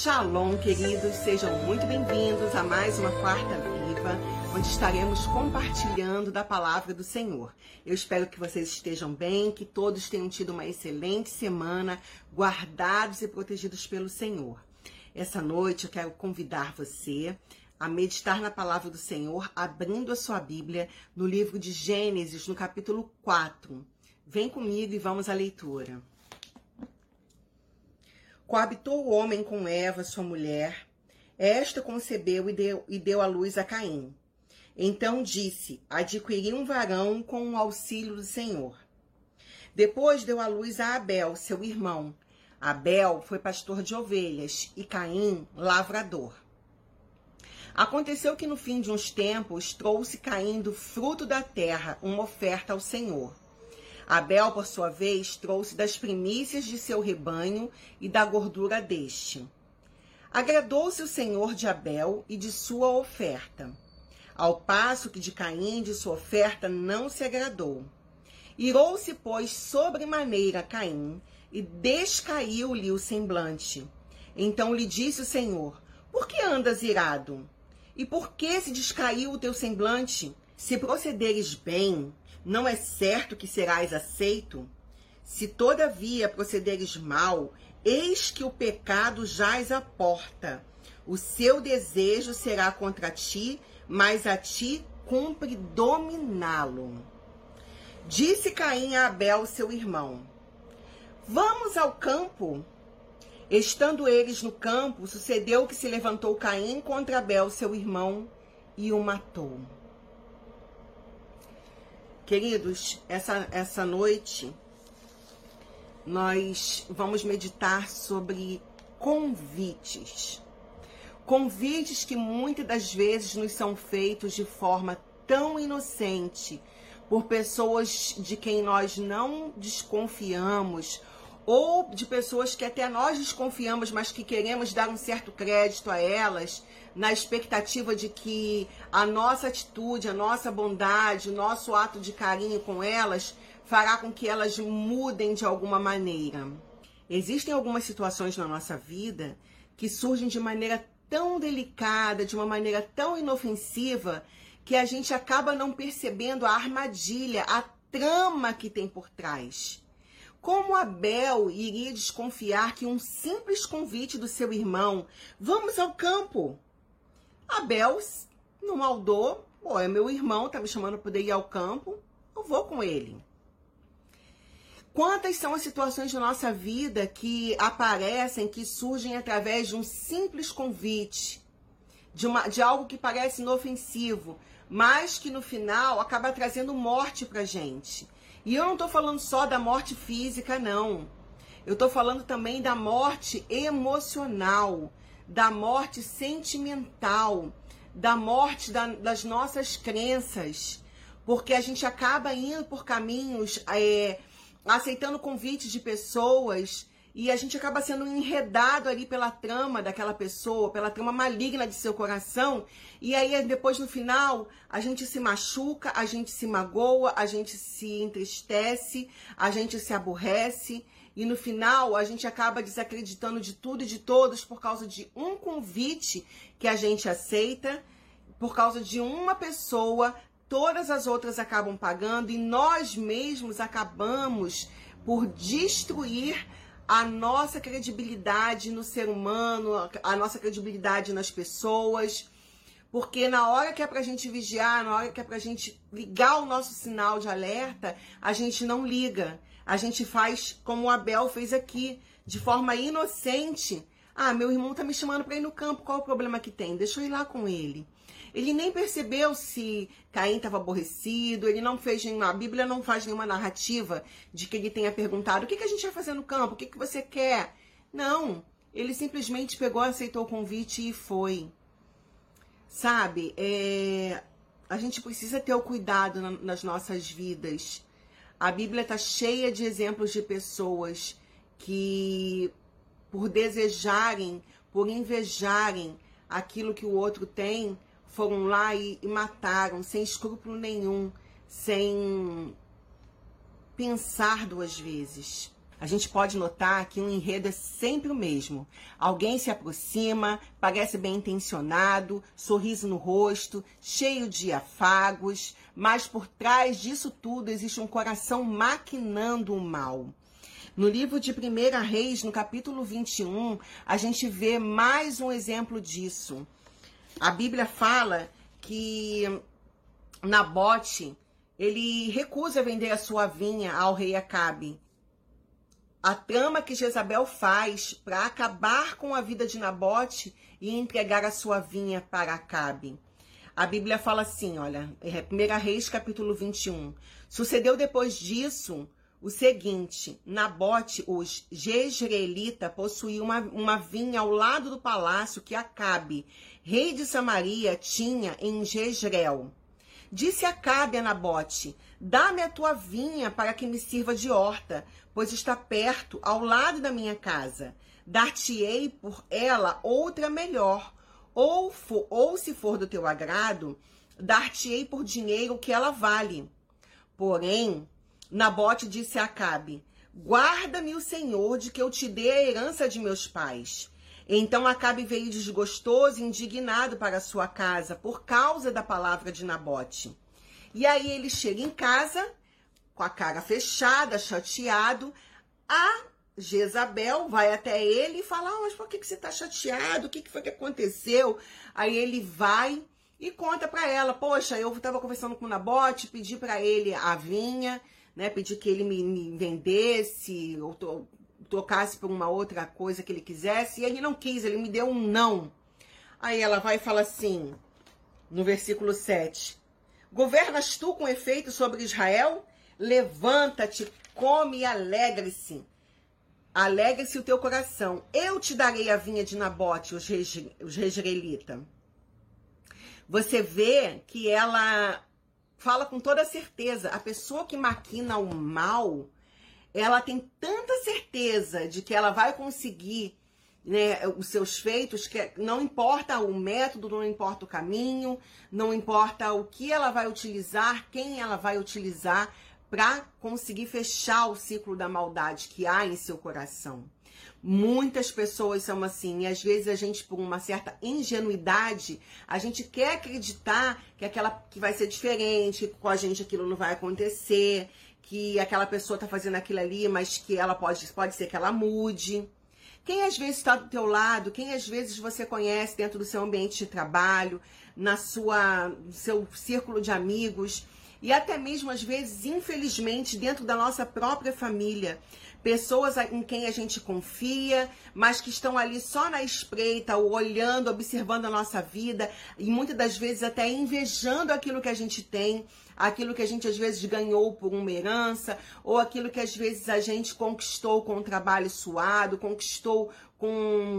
Shalom, queridos, sejam muito bem-vindos a mais uma Quarta Viva, onde estaremos compartilhando da palavra do Senhor. Eu espero que vocês estejam bem, que todos tenham tido uma excelente semana, guardados e protegidos pelo Senhor. Essa noite eu quero convidar você a meditar na palavra do Senhor, abrindo a sua Bíblia no livro de Gênesis, no capítulo 4. Vem comigo e vamos à leitura. Coabitou o homem com Eva, sua mulher. Esta concebeu e deu, e deu à luz a Caim. Então disse: Adquiri um varão com o auxílio do Senhor. Depois deu à luz a Abel, seu irmão. Abel foi pastor de ovelhas e Caim, lavrador. Aconteceu que no fim de uns tempos trouxe Caim do fruto da terra uma oferta ao Senhor. Abel, por sua vez, trouxe das primícias de seu rebanho e da gordura deste. Agradou-se o Senhor de Abel e de sua oferta, ao passo que de Caim de sua oferta não se agradou. Irou-se, pois, sobremaneira Caim, e descaiu-lhe o semblante. Então lhe disse o Senhor: Por que andas irado? E por que se descaiu o teu semblante? Se procederes bem, não é certo que serás aceito? Se todavia procederes mal, eis que o pecado jaz à porta. O seu desejo será contra ti, mas a ti cumpre dominá-lo. Disse Caim a Abel, seu irmão: Vamos ao campo. Estando eles no campo, sucedeu que se levantou Caim contra Abel, seu irmão, e o matou. Queridos, essa, essa noite nós vamos meditar sobre convites. Convites que muitas das vezes nos são feitos de forma tão inocente por pessoas de quem nós não desconfiamos ou de pessoas que até nós desconfiamos, mas que queremos dar um certo crédito a elas, na expectativa de que a nossa atitude, a nossa bondade, o nosso ato de carinho com elas fará com que elas mudem de alguma maneira. Existem algumas situações na nossa vida que surgem de maneira tão delicada, de uma maneira tão inofensiva, que a gente acaba não percebendo a armadilha, a trama que tem por trás. Como Abel iria desconfiar que um simples convite do seu irmão, vamos ao campo? Abel não maldou, pô, é meu irmão, tá me chamando para ir ao campo, eu vou com ele. Quantas são as situações de nossa vida que aparecem, que surgem através de um simples convite, de, uma, de algo que parece inofensivo, mas que no final acaba trazendo morte pra gente. E eu não estou falando só da morte física, não. Eu estou falando também da morte emocional, da morte sentimental, da morte da, das nossas crenças. Porque a gente acaba indo por caminhos, é, aceitando convites de pessoas e a gente acaba sendo enredado ali pela trama daquela pessoa, pela trama maligna de seu coração. E aí, depois no final, a gente se machuca, a gente se magoa, a gente se entristece, a gente se aborrece. E no final, a gente acaba desacreditando de tudo e de todos por causa de um convite que a gente aceita, por causa de uma pessoa, todas as outras acabam pagando e nós mesmos acabamos por destruir a nossa credibilidade no ser humano, a nossa credibilidade nas pessoas. Porque na hora que é pra gente vigiar, na hora que é pra gente ligar o nosso sinal de alerta, a gente não liga. A gente faz como o Abel fez aqui, de forma inocente. Ah, meu irmão tá me chamando para ir no campo, qual o problema que tem? Deixa eu ir lá com ele. Ele nem percebeu se Caim estava aborrecido, ele não fez nenhuma. A Bíblia não faz nenhuma narrativa de que ele tenha perguntado: o que, que a gente vai fazer no campo? O que, que você quer? Não. Ele simplesmente pegou, aceitou o convite e foi. Sabe? É... A gente precisa ter o cuidado na, nas nossas vidas. A Bíblia está cheia de exemplos de pessoas que, por desejarem, por invejarem aquilo que o outro tem, foram lá e, e mataram sem escrúpulo nenhum, sem pensar duas vezes. A gente pode notar que o enredo é sempre o mesmo. Alguém se aproxima, parece bem intencionado, sorriso no rosto, cheio de afagos, mas por trás disso tudo existe um coração maquinando o mal. No livro de 1 Reis, no capítulo 21, a gente vê mais um exemplo disso. A Bíblia fala que Nabote, ele recusa vender a sua vinha ao rei Acabe. A trama que Jezabel faz para acabar com a vida de Nabote e entregar a sua vinha para Acabe. A Bíblia fala assim, olha, 1 é Reis capítulo 21. Sucedeu depois disso o seguinte: Nabote, os Jezreelita, possuía uma, uma vinha ao lado do palácio que Acabe, rei de Samaria, tinha em Jezreel. Disse Acabe a Nabote: Dá-me a tua vinha para que me sirva de horta, pois está perto, ao lado da minha casa. Dar-te-ei por ela outra melhor, ou, for, ou se for do teu agrado, dar-te-ei por dinheiro que ela vale. Porém, Nabote disse a Acabe: Guarda-me o Senhor de que eu te dê a herança de meus pais. Então Acabe veio desgostoso e indignado para sua casa por causa da palavra de Nabote. E aí ele chega em casa com a cara fechada, chateado. A Jezabel vai até ele e fala: ah, Mas por que, que você está chateado? O que, que foi que aconteceu? Aí ele vai e conta para ela: Poxa, eu estava conversando com o Nabote, pedi para ele a vinha né? Pedir que ele me, me vendesse ou trocasse por uma outra coisa que ele quisesse. E ele não quis, ele me deu um não. Aí ela vai e fala assim, no versículo 7. Governas tu com efeito sobre Israel? Levanta-te, come e alegre-se. Alegre-se o teu coração. Eu te darei a vinha de Nabote, os, rege, os Você vê que ela fala com toda certeza. A pessoa que maquina o mal, ela tem tanta certeza de que ela vai conseguir né, os seus feitos, que não importa o método, não importa o caminho, não importa o que ela vai utilizar, quem ela vai utilizar para conseguir fechar o ciclo da maldade que há em seu coração. Muitas pessoas são assim, e às vezes a gente, por uma certa ingenuidade, a gente quer acreditar que aquela que vai ser diferente, que com a gente aquilo não vai acontecer, que aquela pessoa está fazendo aquilo ali, mas que ela pode, pode ser que ela mude. Quem às vezes está do teu lado, quem às vezes você conhece dentro do seu ambiente de trabalho, na sua, no seu círculo de amigos, e até mesmo às vezes, infelizmente, dentro da nossa própria família pessoas em quem a gente confia, mas que estão ali só na espreita, olhando, observando a nossa vida e muitas das vezes até invejando aquilo que a gente tem, aquilo que a gente às vezes ganhou por uma herança, ou aquilo que às vezes a gente conquistou com um trabalho suado, conquistou com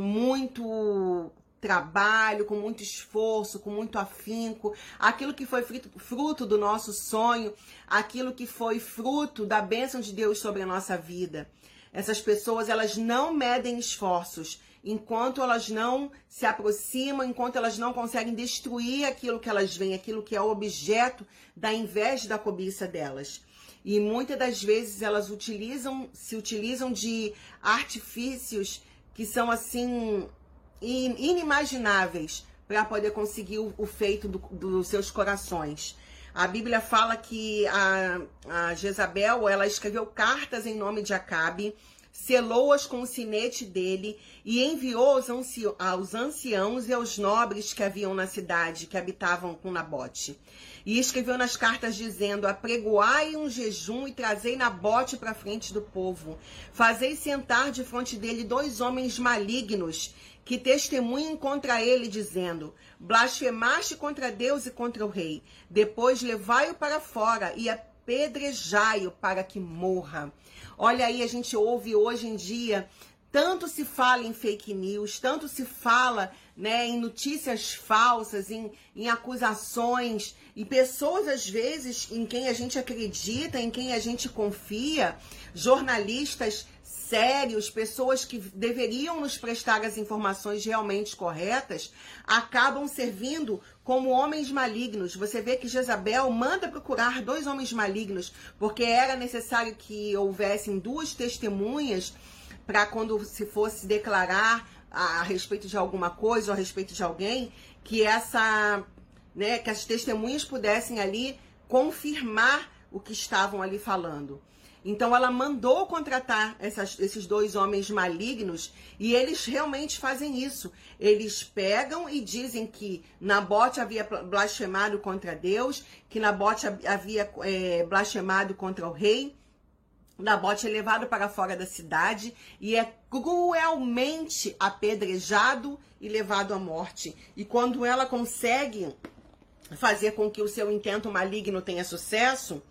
muito trabalho, com muito esforço, com muito afinco, aquilo que foi fruto do nosso sonho, aquilo que foi fruto da bênção de Deus sobre a nossa vida. Essas pessoas, elas não medem esforços enquanto elas não se aproximam, enquanto elas não conseguem destruir aquilo que elas veem, aquilo que é o objeto da inveja da cobiça delas. E muitas das vezes elas utilizam, se utilizam de artifícios que são assim inimagináveis para poder conseguir o, feito do, dos seus corações. A Bíblia fala que a, a Jezabel ela escreveu cartas em nome de Acabe, selou-as com o sinete dele e enviou aos, aos anciãos e aos nobres que haviam na cidade, que habitavam com Nabote. E escreveu nas cartas dizendo: Apregoai um jejum e trazei Nabote para frente do povo. Fazei sentar de frente dele dois homens malignos que testemunhem contra ele, dizendo: Blasfemaste contra Deus e contra o rei. Depois levai-o para fora e apedrejai-o para que morra. Olha aí, a gente ouve hoje em dia tanto se fala em fake news, tanto se fala né, em notícias falsas, em, em acusações, e pessoas, às vezes, em quem a gente acredita, em quem a gente confia, jornalistas sérios, pessoas que deveriam nos prestar as informações realmente corretas, acabam servindo como homens malignos. Você vê que Jezabel manda procurar dois homens malignos, porque era necessário que houvessem duas testemunhas para quando se fosse declarar a, a respeito de alguma coisa ou a respeito de alguém, que essa, né, que as testemunhas pudessem ali confirmar o que estavam ali falando. Então ela mandou contratar essas, esses dois homens malignos e eles realmente fazem isso. Eles pegam e dizem que Nabote havia blasfemado contra Deus, que Nabote havia é, blasfemado contra o rei. Nabote é levado para fora da cidade e é cruelmente apedrejado e levado à morte. E quando ela consegue fazer com que o seu intento maligno tenha sucesso,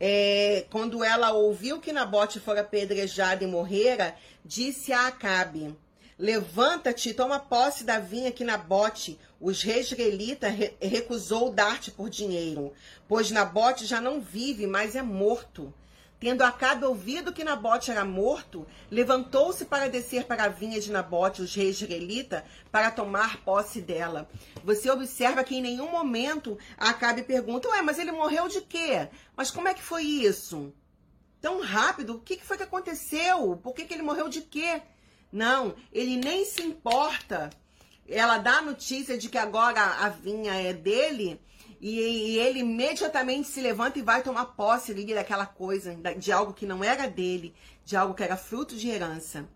é, quando ela ouviu que Nabote fora apedrejado e morrera, disse a Acabe: Levanta-te toma posse da vinha que Nabote, os reis israelitas, re recusou dar-te por dinheiro, pois Nabote já não vive, mas é morto. Tendo Acabe ouvido que Nabote era morto, levantou-se para descer para a vinha de Nabote, os reis israelita, para tomar posse dela. Você observa que em nenhum momento Acabe pergunta, ué, mas ele morreu de quê? Mas como é que foi isso? Tão rápido, o que foi que aconteceu? Por que, que ele morreu de quê? Não, ele nem se importa. Ela dá a notícia de que agora a vinha é dele e, e, ele imediatamente se levanta e vai tomar posse ali daquela coisa, de algo que não era dele, de algo que era fruto de herança.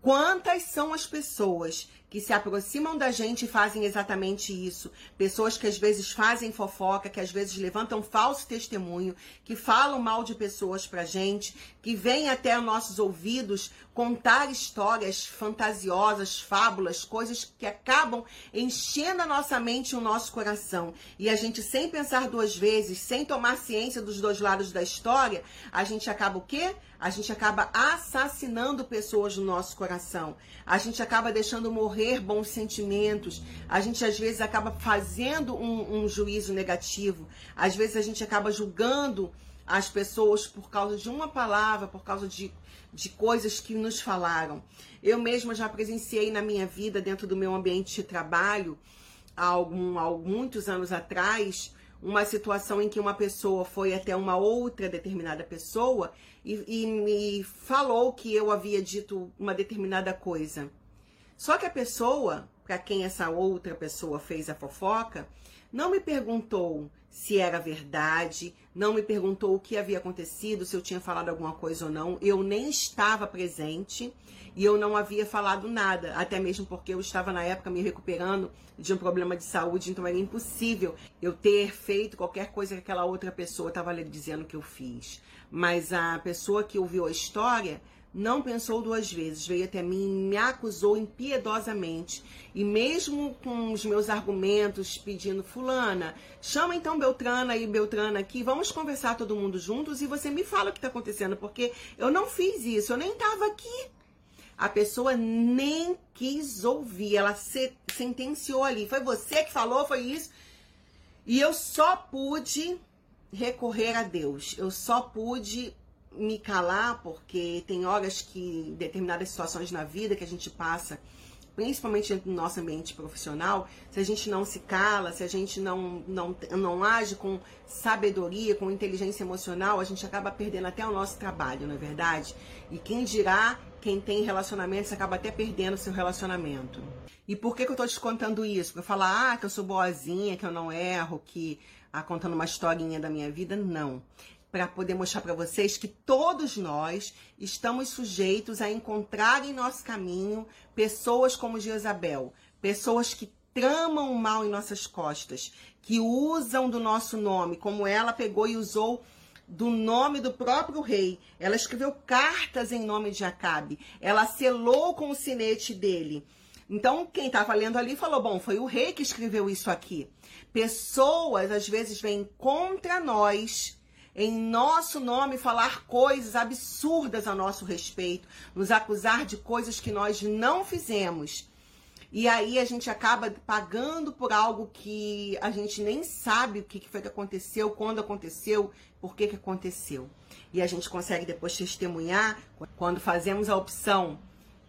Quantas são as pessoas que se aproximam da gente e fazem exatamente isso. Pessoas que às vezes fazem fofoca, que às vezes levantam falso testemunho, que falam mal de pessoas pra gente, que vêm até nossos ouvidos contar histórias fantasiosas, fábulas, coisas que acabam enchendo a nossa mente e o nosso coração. E a gente, sem pensar duas vezes, sem tomar ciência dos dois lados da história, a gente acaba o quê? A gente acaba assassinando pessoas no nosso coração. A gente acaba deixando morrer ter bons sentimentos. A gente às vezes acaba fazendo um, um juízo negativo. Às vezes a gente acaba julgando as pessoas por causa de uma palavra, por causa de, de coisas que nos falaram. Eu mesma já presenciei na minha vida, dentro do meu ambiente de trabalho, há, algum, há muitos anos atrás, uma situação em que uma pessoa foi até uma outra determinada pessoa e, e me falou que eu havia dito uma determinada coisa. Só que a pessoa, para quem essa outra pessoa fez a fofoca, não me perguntou se era verdade, não me perguntou o que havia acontecido, se eu tinha falado alguma coisa ou não. Eu nem estava presente e eu não havia falado nada, até mesmo porque eu estava na época me recuperando de um problema de saúde, então era impossível eu ter feito qualquer coisa que aquela outra pessoa estava dizendo que eu fiz. Mas a pessoa que ouviu a história não pensou duas vezes, veio até mim me acusou impiedosamente. E mesmo com os meus argumentos pedindo, fulana, chama então Beltrana e Beltrana aqui, vamos conversar todo mundo juntos e você me fala o que está acontecendo, porque eu não fiz isso, eu nem estava aqui. A pessoa nem quis ouvir, ela se, sentenciou ali. Foi você que falou, foi isso. E eu só pude recorrer a Deus. Eu só pude me calar, porque tem horas que determinadas situações na vida que a gente passa, principalmente do nosso ambiente profissional, se a gente não se cala, se a gente não, não, não age com sabedoria, com inteligência emocional, a gente acaba perdendo até o nosso trabalho, não é verdade? E quem dirá, quem tem relacionamentos acaba até perdendo seu relacionamento. E por que, que eu tô te contando isso? Pra falar, ah, que eu sou boazinha, que eu não erro, que ah, contando uma historinha da minha vida? Não para poder mostrar para vocês que todos nós estamos sujeitos a encontrar em nosso caminho pessoas como Jezabel, pessoas que tramam o mal em nossas costas, que usam do nosso nome, como ela pegou e usou do nome do próprio rei. Ela escreveu cartas em nome de Acabe. Ela selou com o sinete dele. Então, quem estava lendo ali falou: bom, foi o rei que escreveu isso aqui. Pessoas às vezes vêm contra nós em nosso nome falar coisas absurdas a nosso respeito, nos acusar de coisas que nós não fizemos. E aí a gente acaba pagando por algo que a gente nem sabe o que foi que aconteceu, quando aconteceu, por que, que aconteceu. E a gente consegue depois testemunhar quando fazemos a opção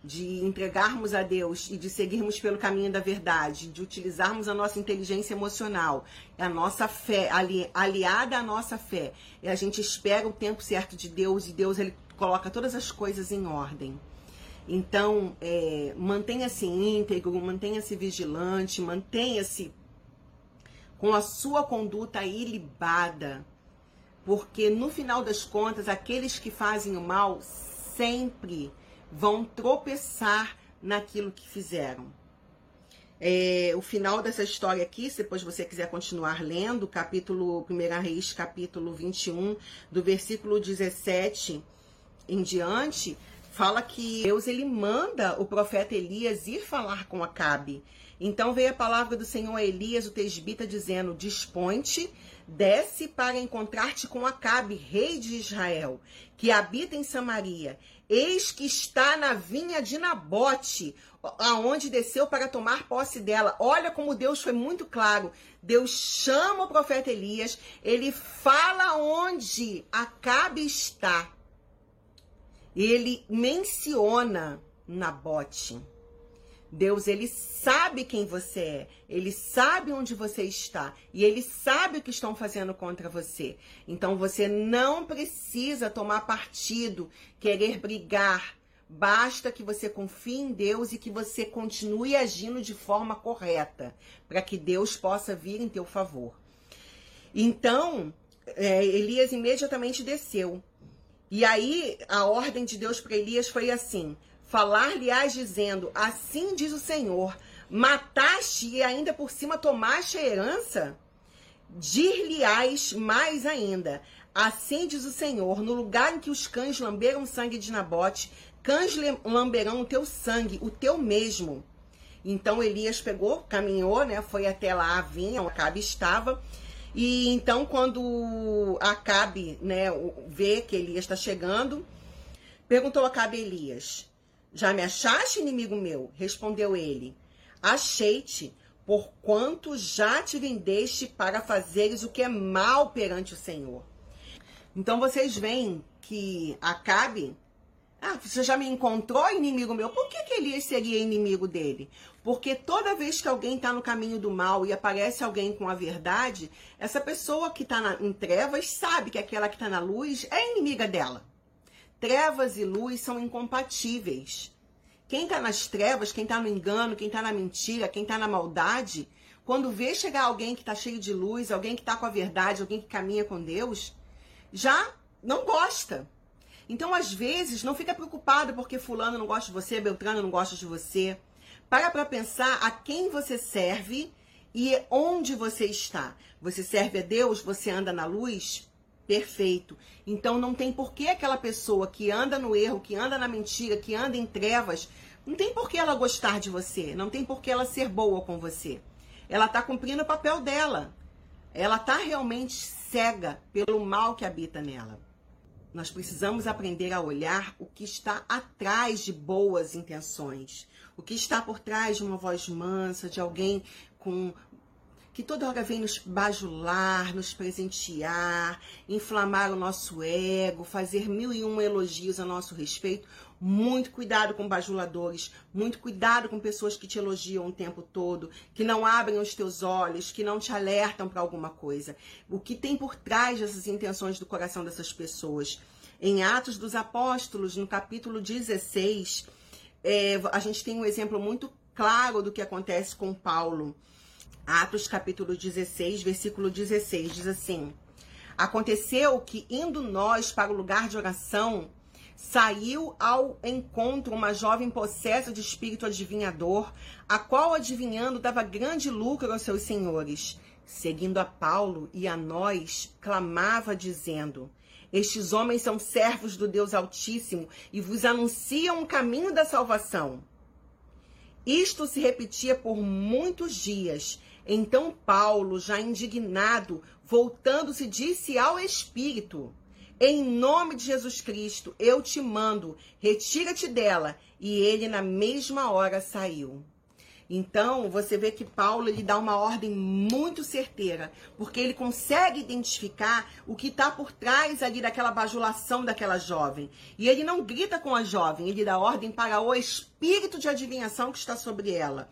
de entregarmos a Deus e de seguirmos pelo caminho da verdade, de utilizarmos a nossa inteligência emocional, a nossa fé, ali, aliada à nossa fé, e a gente espera o tempo certo de Deus e Deus ele coloca todas as coisas em ordem. Então, é, mantenha-se íntegro, mantenha-se vigilante, mantenha-se com a sua conduta ilibada, porque no final das contas, aqueles que fazem o mal sempre vão tropeçar naquilo que fizeram. É, o final dessa história aqui, se depois você quiser continuar lendo, capítulo 1 Reis, capítulo 21, do versículo 17 em diante, fala que Deus ele manda o profeta Elias ir falar com Acabe. Então veio a palavra do Senhor a Elias, o tesbita, dizendo: Dispõe-te, desce para encontrar-te com Acabe, rei de Israel, que habita em Samaria. Eis que está na vinha de Nabote, aonde desceu para tomar posse dela. Olha como Deus foi muito claro. Deus chama o profeta Elias, ele fala onde Acabe está ele menciona Nabote. Deus, ele sabe quem você é, ele sabe onde você está e ele sabe o que estão fazendo contra você. Então você não precisa tomar partido, querer brigar. Basta que você confie em Deus e que você continue agindo de forma correta, para que Deus possa vir em teu favor. Então, é, Elias imediatamente desceu e aí a ordem de Deus para Elias foi assim: falar-lhe-ás dizendo: Assim diz o Senhor, mataste e ainda por cima tomaste a herança? Dir-lhe-ás mais ainda: Assim diz o Senhor: no lugar em que os cães lamberam sangue de Nabote, cães lamberão o teu sangue, o teu mesmo. Então Elias pegou, caminhou, né? Foi até lá a vinha, o Acabe estava e então, quando Acabe né, vê que Elias está chegando, perguntou a Acabe Elias: Já me achaste, inimigo meu? Respondeu ele: Achei-te, porquanto já te vendeste para fazeres o que é mal perante o Senhor. Então vocês veem que Acabe ah, você já me encontrou inimigo meu. Por que, que Elias seria inimigo dele? Porque toda vez que alguém está no caminho do mal e aparece alguém com a verdade, essa pessoa que está em trevas sabe que aquela que está na luz é inimiga dela. Trevas e luz são incompatíveis. Quem está nas trevas, quem está no engano, quem está na mentira, quem está na maldade, quando vê chegar alguém que está cheio de luz, alguém que está com a verdade, alguém que caminha com Deus, já não gosta então, às vezes, não fica preocupado porque fulano não gosta de você, Beltrano não gosta de você. Para para pensar a quem você serve e onde você está. Você serve a Deus, você anda na luz? Perfeito. Então não tem por que aquela pessoa que anda no erro, que anda na mentira, que anda em trevas, não tem por que ela gostar de você, não tem por que ela ser boa com você. Ela está cumprindo o papel dela. Ela está realmente cega pelo mal que habita nela. Nós precisamos aprender a olhar o que está atrás de boas intenções, o que está por trás de uma voz mansa, de alguém com que toda hora vem nos bajular, nos presentear, inflamar o nosso ego, fazer mil e um elogios a nosso respeito. Muito cuidado com bajuladores, muito cuidado com pessoas que te elogiam o tempo todo, que não abrem os teus olhos, que não te alertam para alguma coisa. O que tem por trás dessas intenções do coração dessas pessoas? Em Atos dos Apóstolos, no capítulo 16, é, a gente tem um exemplo muito claro do que acontece com Paulo. Atos capítulo 16, versículo 16, diz assim: Aconteceu que, indo nós para o lugar de oração, saiu ao encontro uma jovem possessa de espírito adivinhador, a qual, adivinhando, dava grande lucro aos seus senhores. Seguindo a Paulo e a nós, clamava, dizendo: Estes homens são servos do Deus Altíssimo e vos anunciam o caminho da salvação. Isto se repetia por muitos dias. Então Paulo, já indignado, voltando-se, disse ao Espírito: em nome de Jesus Cristo, eu te mando, retira-te dela. E ele, na mesma hora, saiu. Então, você vê que Paulo ele dá uma ordem muito certeira, porque ele consegue identificar o que está por trás ali daquela bajulação daquela jovem. E ele não grita com a jovem, ele dá ordem para o espírito de adivinhação que está sobre ela.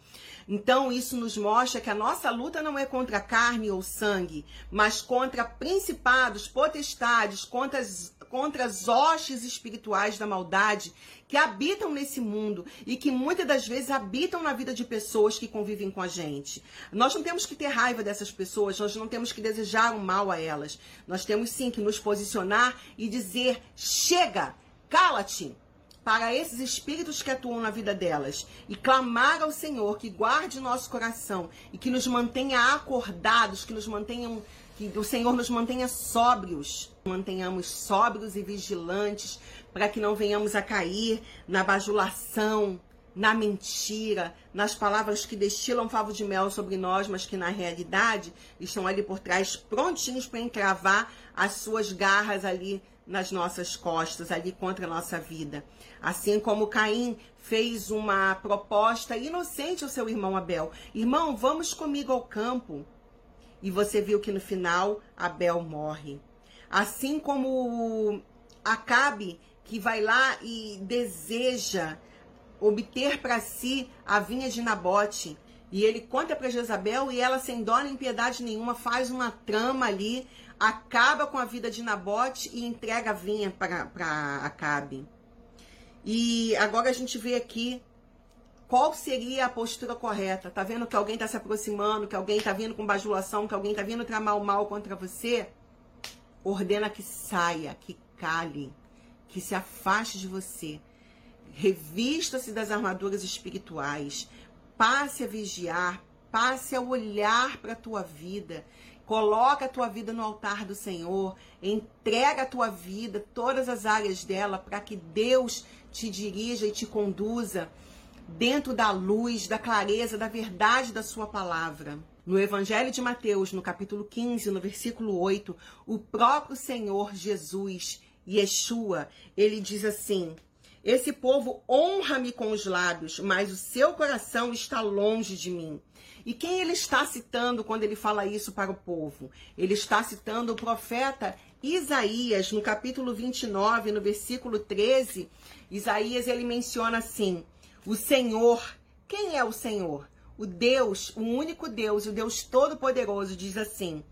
Então, isso nos mostra que a nossa luta não é contra carne ou sangue, mas contra principados, potestades, contra as, contra as hostes espirituais da maldade que habitam nesse mundo e que muitas das vezes habitam na vida de pessoas que convivem com a gente. Nós não temos que ter raiva dessas pessoas, nós não temos que desejar o mal a elas. Nós temos sim que nos posicionar e dizer: chega, cala-te para esses espíritos que atuam na vida delas e clamar ao Senhor que guarde nosso coração e que nos mantenha acordados, que nos mantenham que o Senhor nos mantenha sóbrios, mantenhamos sóbrios e vigilantes para que não venhamos a cair na bajulação, na mentira, nas palavras que destilam favo de mel sobre nós, mas que na realidade estão ali por trás prontinhos para encravar as suas garras ali nas nossas costas, ali contra a nossa vida. Assim como Caim fez uma proposta inocente ao seu irmão Abel: Irmão, vamos comigo ao campo. E você viu que no final Abel morre. Assim como Acabe, que vai lá e deseja obter para si a vinha de Nabote. E ele conta para Jezabel e ela, sem dó nem piedade nenhuma, faz uma trama ali acaba com a vida de Nabote e entrega a vinha para Acabe. E agora a gente vê aqui qual seria a postura correta. Tá vendo que alguém está se aproximando, que alguém está vindo com bajulação, que alguém está vindo tramar o mal contra você? Ordena que saia, que cale, que se afaste de você. Revista-se das armaduras espirituais. Passe a vigiar, passe a olhar para a tua vida Coloca a tua vida no altar do Senhor, entrega a tua vida, todas as áreas dela, para que Deus te dirija e te conduza dentro da luz, da clareza, da verdade da sua palavra. No Evangelho de Mateus, no capítulo 15, no versículo 8, o próprio Senhor Jesus, Yeshua, ele diz assim: Esse povo honra-me com os lábios, mas o seu coração está longe de mim. E quem ele está citando quando ele fala isso para o povo? Ele está citando o profeta Isaías, no capítulo 29, no versículo 13. Isaías ele menciona assim: O Senhor, quem é o Senhor? O Deus, o único Deus, o Deus Todo-Poderoso, diz assim: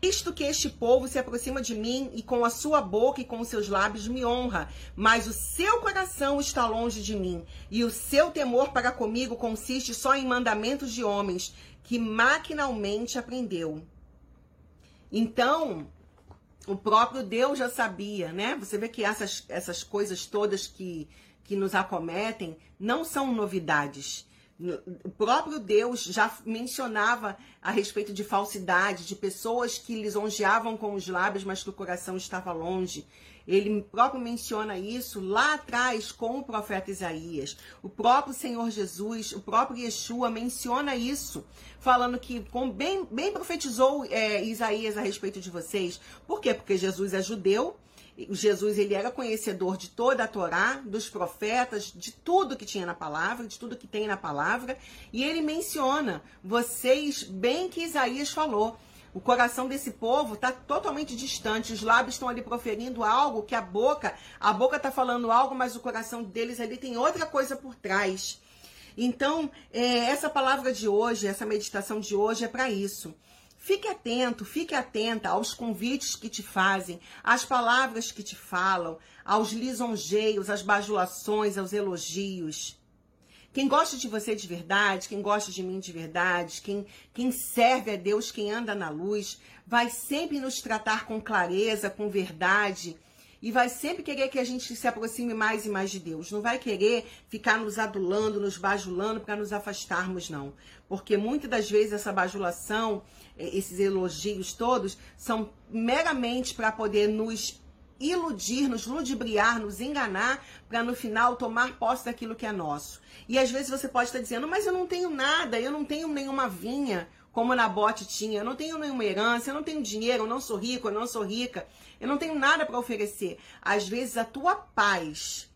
Visto que este povo se aproxima de mim e com a sua boca e com os seus lábios me honra, mas o seu coração está longe de mim, e o seu temor para comigo consiste só em mandamentos de homens que maquinalmente aprendeu. Então, o próprio Deus já sabia, né? Você vê que essas, essas coisas todas que, que nos acometem não são novidades. O próprio Deus já mencionava a respeito de falsidade, de pessoas que lisonjeavam com os lábios, mas que o coração estava longe. Ele próprio menciona isso lá atrás com o profeta Isaías. O próprio Senhor Jesus, o próprio Yeshua menciona isso, falando que, bem, bem profetizou é, Isaías a respeito de vocês. Por quê? Porque Jesus é judeu Jesus ele era conhecedor de toda a Torá, dos profetas, de tudo que tinha na palavra, de tudo que tem na palavra, e ele menciona, vocês, bem que Isaías falou, o coração desse povo está totalmente distante, os lábios estão ali proferindo algo que a boca, a boca está falando algo, mas o coração deles ali tem outra coisa por trás. Então, é, essa palavra de hoje, essa meditação de hoje é para isso Fique atento, fique atenta aos convites que te fazem, às palavras que te falam, aos lisonjeios, às bajulações, aos elogios. Quem gosta de você de verdade, quem gosta de mim de verdade, quem, quem serve a Deus, quem anda na luz, vai sempre nos tratar com clareza, com verdade e vai sempre querer que a gente se aproxime mais e mais de Deus. Não vai querer ficar nos adulando, nos bajulando para nos afastarmos, não. Porque muitas das vezes essa bajulação, esses elogios todos, são meramente para poder nos iludir, nos ludibriar, nos enganar, para no final tomar posse daquilo que é nosso. E às vezes você pode estar dizendo, mas eu não tenho nada, eu não tenho nenhuma vinha como Nabote tinha. Eu não tenho nenhuma herança, eu não tenho dinheiro, eu não sou rico, eu não sou rica, eu não tenho nada para oferecer. Às vezes a tua paz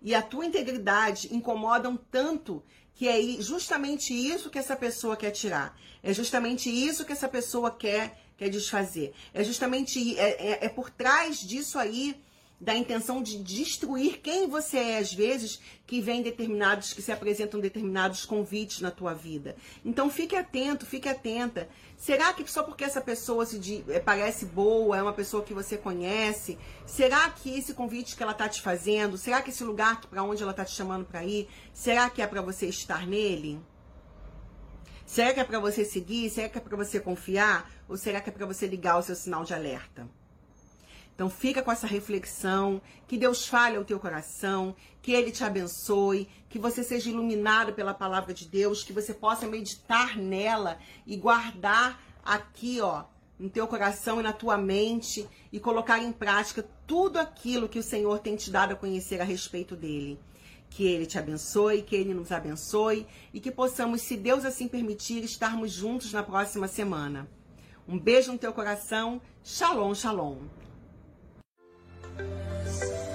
e a tua integridade incomodam tanto que é justamente isso que essa pessoa quer tirar. É justamente isso que essa pessoa quer, quer desfazer. É justamente é, é, é por trás disso aí da intenção de destruir quem você é às vezes que vem determinados que se apresentam determinados convites na tua vida. Então fique atento, fique atenta. Será que só porque essa pessoa se de, é, parece boa, é uma pessoa que você conhece, será que esse convite que ela tá te fazendo, será que esse lugar para onde ela tá te chamando para ir, será que é para você estar nele? Será que é para você seguir? Será que é para você confiar? Ou será que é para você ligar o seu sinal de alerta? Então fica com essa reflexão, que Deus fale ao teu coração, que ele te abençoe, que você seja iluminado pela palavra de Deus, que você possa meditar nela e guardar aqui, ó, no teu coração e na tua mente e colocar em prática tudo aquilo que o Senhor tem te dado a conhecer a respeito dele. Que ele te abençoe, que ele nos abençoe e que possamos, se Deus assim permitir, estarmos juntos na próxima semana. Um beijo no teu coração. Shalom, shalom. us.